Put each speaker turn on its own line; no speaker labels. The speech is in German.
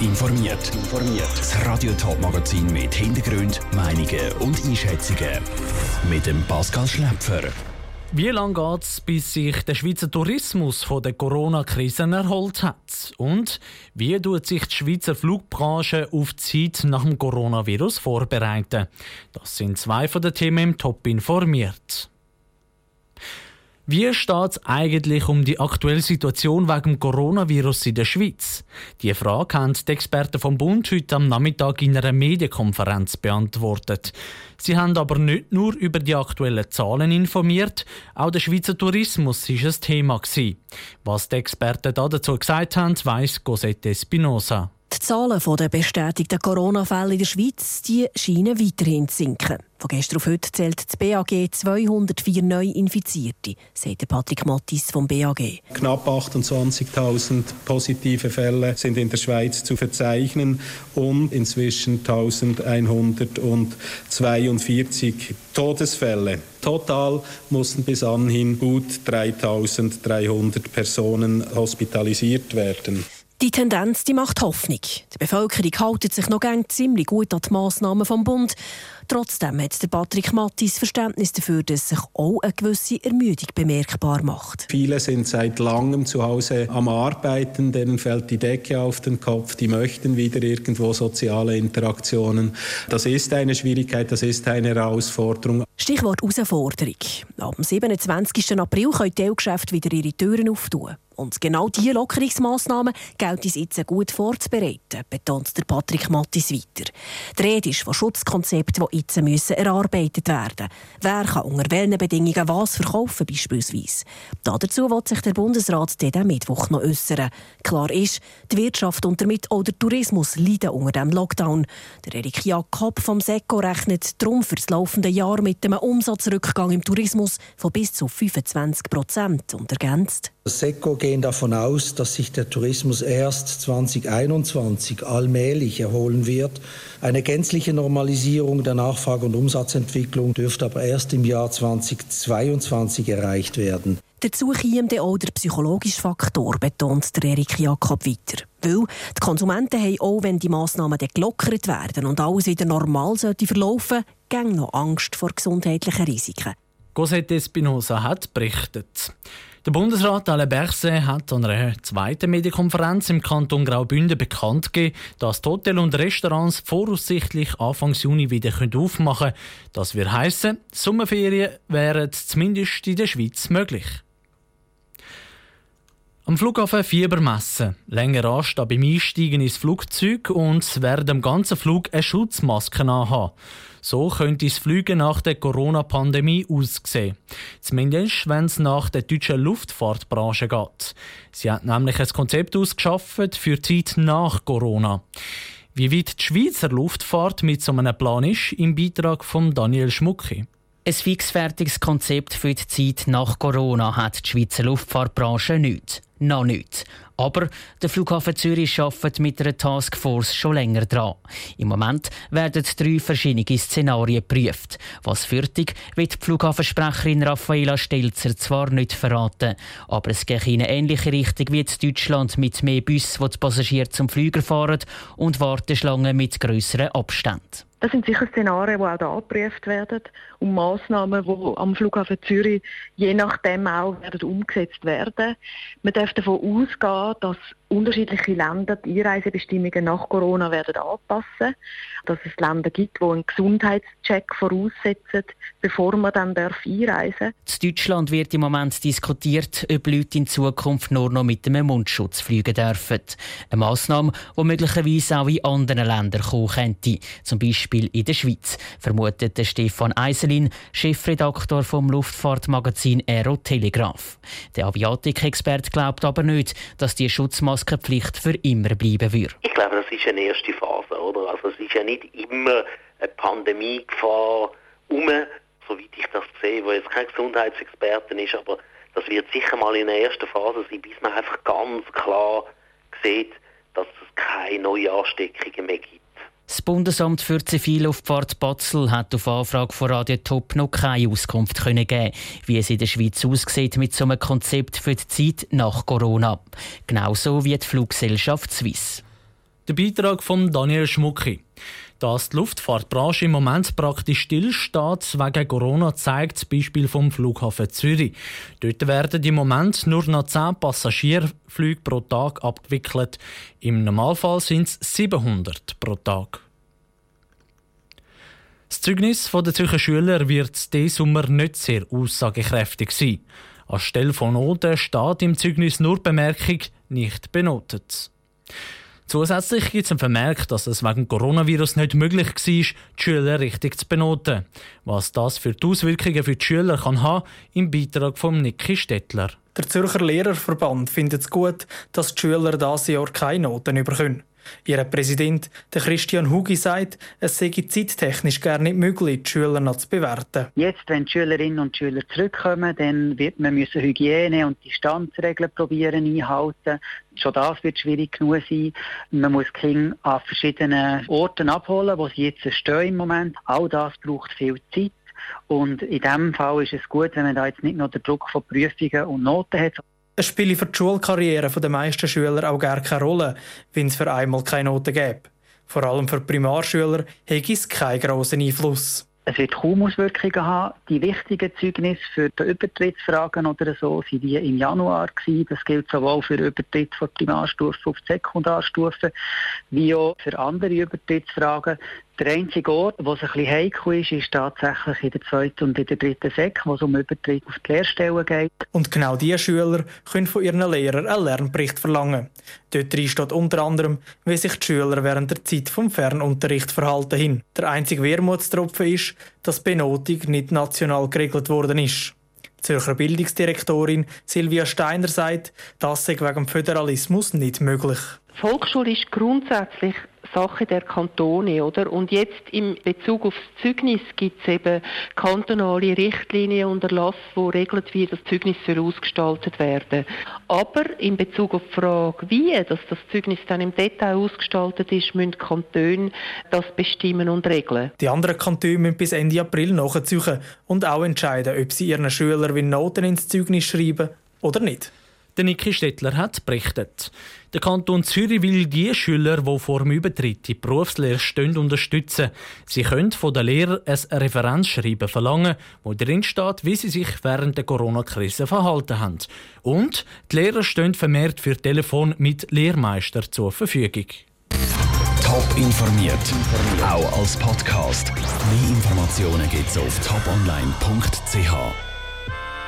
informiert. Das Radio Top Magazin mit Hintergrund, Meinungen und Einschätzungen mit dem Pascal Schläpfer.
Wie lange geht es, bis sich der Schweizer Tourismus von der Corona-Krise erholt hat? Und wie tut sich die Schweizer Flugbranche auf die Zeit nach dem Coronavirus vorbereiten? Das sind zwei von den Themen im Top informiert. Wie steht es eigentlich um die aktuelle Situation wegen dem Coronavirus in der Schweiz? Die Frage haben die Experten vom Bund heute am Nachmittag in einer Medienkonferenz beantwortet. Sie haben aber nicht nur über die aktuellen Zahlen informiert, auch der Schweizer Tourismus war ein Thema. Was die Experten dazu gesagt haben, weiss Cosette Espinosa.
Die Zahlen der bestätigten Corona-Fälle in der Schweiz die scheinen weiterhin zu sinken. Von gestern auf heute zählt das BAG 204 Neuinfizierte, sagt Patrick Mattis vom BAG.
Knapp 28.000 positive Fälle sind in der Schweiz zu verzeichnen und inzwischen 1.142 Todesfälle. Total mussten bis anhin gut 3.300 Personen hospitalisiert werden.
Die Tendenz die macht Hoffnung. Die Bevölkerung hält sich noch gern ziemlich gut an die Massnahmen vom Bund. Trotzdem hat der Patrick Mattis Verständnis dafür, dass sich auch eine gewisse Ermüdung bemerkbar macht.
Viele sind seit langem zu Hause am Arbeiten, denen fällt die Decke auf den Kopf, die möchten wieder irgendwo soziale Interaktionen. Das ist eine Schwierigkeit, das ist eine Herausforderung.
Stichwort Herausforderung. Ab dem 27. April können Teilgeschäfte wieder ihre Türen auftun. Und genau diese Lockerungsmaßnahmen gilt es jetzt gut vorzubereiten, betont der Patrick Mattis weiter. Die Rede ist von Schutzkonzepten, die jetzt müssen erarbeitet werden Wer kann unter welchen Bedingungen was verkaufen beispielsweise? Dazu wird sich der Bundesrat diesen Mittwoch noch äußern. Klar ist, die Wirtschaft und damit auch der Tourismus leiden unter dem Lockdown. Der Erik Jakob vom SECO rechnet darum für das laufende Jahr mit einem Umsatzrückgang im Tourismus von bis zu 25 Prozent und ergänzt.
Das SECO gehen davon aus, dass sich der Tourismus erst 2021 allmählich erholen wird. Eine gänzliche Normalisierung der Nachfrage- und Umsatzentwicklung dürfte aber erst im Jahr 2022 erreicht werden.
Dazu käme auch der psychologische Faktor, betont der Erik Jakob weiter. Weil die Konsumenten haben auch, wenn die Massnahmen gelockert werden und alles wieder normal sollte verlaufen, gäng noch Angst vor gesundheitlichen Risiken.
Cosette Espinosa hat berichtet. Der Bundesrat Alain Berset hat an einer zweiten Medienkonferenz im Kanton Graubünden bekannt gegeben, dass die Hotels und Restaurants voraussichtlich Anfang Juni wieder aufmachen können. Das wird heissen, Sommerferien wären zumindest in der Schweiz möglich. Am Flughafen Fieber messen, länger anstehen beim Einsteigen ins Flugzeug und während dem ganzen Flug eine Schutzmaske anhaben. So könnte das Fliegen nach der Corona-Pandemie aussehen. Zumindest, wenn es nach der deutschen Luftfahrtbranche geht. Sie hat nämlich ein Konzept ausgeschafft für die Zeit nach Corona. Wie weit die Schweizer Luftfahrt mit so einem Plan ist, im Beitrag von Daniel Schmucki.
Ein fixfertiges Konzept für die Zeit nach Corona hat die Schweizer Luftfahrtbranche nicht noch nicht. Aber der Flughafen Zürich arbeitet mit einer Taskforce schon länger dran. Im Moment werden drei verschiedene Szenarien geprüft. Was fertig wird die Flughafensprecherin Raffaela Stelzer zwar nicht verraten, aber es geht in eine ähnliche Richtung wie in Deutschland mit mehr Bussen, wo die Passagiere zum Flüger fahren und Warteschlangen mit grösseren Abständen.
Das sind sicher Szenarien, die auch da geprüft werden und Massnahmen, die am Flughafen Zürich je nachdem auch werden umgesetzt werden. Man darf davon ausgehen, dass unterschiedliche Länder die Einreisebestimmungen nach Corona werden anpassen, dass es Länder gibt, die einen Gesundheitscheck voraussetzen, bevor man dann darf einreisen.
In Deutschland wird im Moment diskutiert, ob Leute in Zukunft nur noch mit einem Mundschutz fliegen dürfen. Eine Massnahme, die möglicherweise auch in anderen Ländern kommen könnte, zum Beispiel in der Schweiz, vermutet Stefan Eiselin, Chefredaktor vom Luftfahrtmagazin Aero Telegraph. Der Aviatik-Experte glaubt aber nicht, dass die Schutzmaßnahmen Maskenpflicht für immer bleiben würde?
Ich glaube, das ist eine erste Phase, oder? Also es ist ja nicht immer eine Pandemiegefahr um, soweit ich das sehe, wo jetzt kein Gesundheitsexperte ist, aber das wird sicher mal in der ersten Phase sein, bis man einfach ganz klar sieht, dass es keine neuen Ansteckungen mehr gibt.
Das Bundesamt für Zivilluftfahrt Batzel hat auf Anfrage von Radio Top noch keine Auskunft können geben, wie es in der Schweiz aussieht mit so einem Konzept für die Zeit nach Corona. Genauso wie die Fluggesellschaft Swiss.
Der Beitrag von Daniel Schmucki. Dass die Luftfahrtbranche im Moment praktisch stillsteht wegen Corona, zeigt das Beispiel vom Flughafen Zürich. Dort werden im Moment nur noch 10 Passagierflüge pro Tag abgewickelt. Im Normalfall sind es 700 pro Tag. Das Zeugnis der Zürcher Schüler wird diesen Sommer nicht sehr aussagekräftig sein. Anstelle von Noten steht im Zeugnis nur Bemerkung nicht benotet. Zusätzlich gibt es einen Vermerk, dass es wegen Coronavirus nicht möglich war, die Schüler richtig zu benoten. Was das für die Auswirkungen für die Schüler kann haben, im Beitrag von Niki Stettler.
Der Zürcher Lehrerverband findet es gut, dass die Schüler dieses Jahr keine Noten bekommen. Ihr Präsident, der Christian Hugi, sagt, es sei zeittechnisch gar nicht möglich, die Schüler noch zu bewerten.
Jetzt, wenn die Schülerinnen und Schüler zurückkommen, dann wird man müssen Hygiene- und Distanzregeln probieren einhalten. Schon das wird schwierig genug sein. Man muss Kinder an verschiedenen Orten abholen, wo sie jetzt stehen im Moment. All das braucht viel Zeit. Und in diesem Fall ist es gut, wenn man da jetzt nicht nur den Druck von Prüfungen und Noten hat,
es spiele für die Schulkarriere der meisten Schüler auch gar keine Rolle, wenn es für einmal keine Noten gäbe. Vor allem für Primarschüler hätte es keinen grossen Einfluss.
Es wird kaum Auswirkungen haben. Die wichtigen Zeugnisse für die Übertrittsfragen oder so sind die im Januar gewesen. Das gilt sowohl für Übertritt von Primarstufe auf die Sekundarstufe, wie auch für andere Übertrittsfragen. Der einzige Ort, wo es ein bisschen heikel ist, ist tatsächlich in der zweiten und in der dritten Sek, wo es um Übertritt auf die Lehrstellen geht.
Und genau diese Schüler können von ihren Lehrern einen Lernbericht verlangen. Dort drin steht unter anderem, wie sich die Schüler während der Zeit vom Fernunterricht verhalten hin. Der einzige Wermutstropfen ist, dass die Benotung nicht national geregelt worden ist. Die Zürcher Bildungsdirektorin Silvia Steiner sagt, das sei wegen dem Föderalismus nicht möglich.
Die Volksschule ist grundsätzlich Sache der Kantone, oder? Und jetzt im Bezug auf das Zeugnis gibt es eben kantonale Richtlinien und Erlass, wo regelt, wie das Zeugnis ausgestaltet werden. Aber in Bezug auf die Frage, wie dass das Zeugnis dann im Detail ausgestaltet ist, müssen Kantone das bestimmen und regeln.
Die anderen Kantone müssen bis Ende April nachziehen und auch entscheiden, ob sie ihren Schülern Noten ins Zeugnis schreiben oder nicht.
Der Niki Stettler hat berichtet. Der Kanton Zürich will die Schüler, die vor dem Übertritt in die Berufslehre stehen, unterstützen. Sie können von den Lehrern ein Referenzschreiben verlangen, wo drin steht, wie sie sich während der Corona-Krise verhalten haben. Und die Lehrer stehen vermehrt für Telefon mit Lehrmeister zur Verfügung.
Top informiert, auch als Podcast. Mehr Informationen gibt es auf toponline.ch.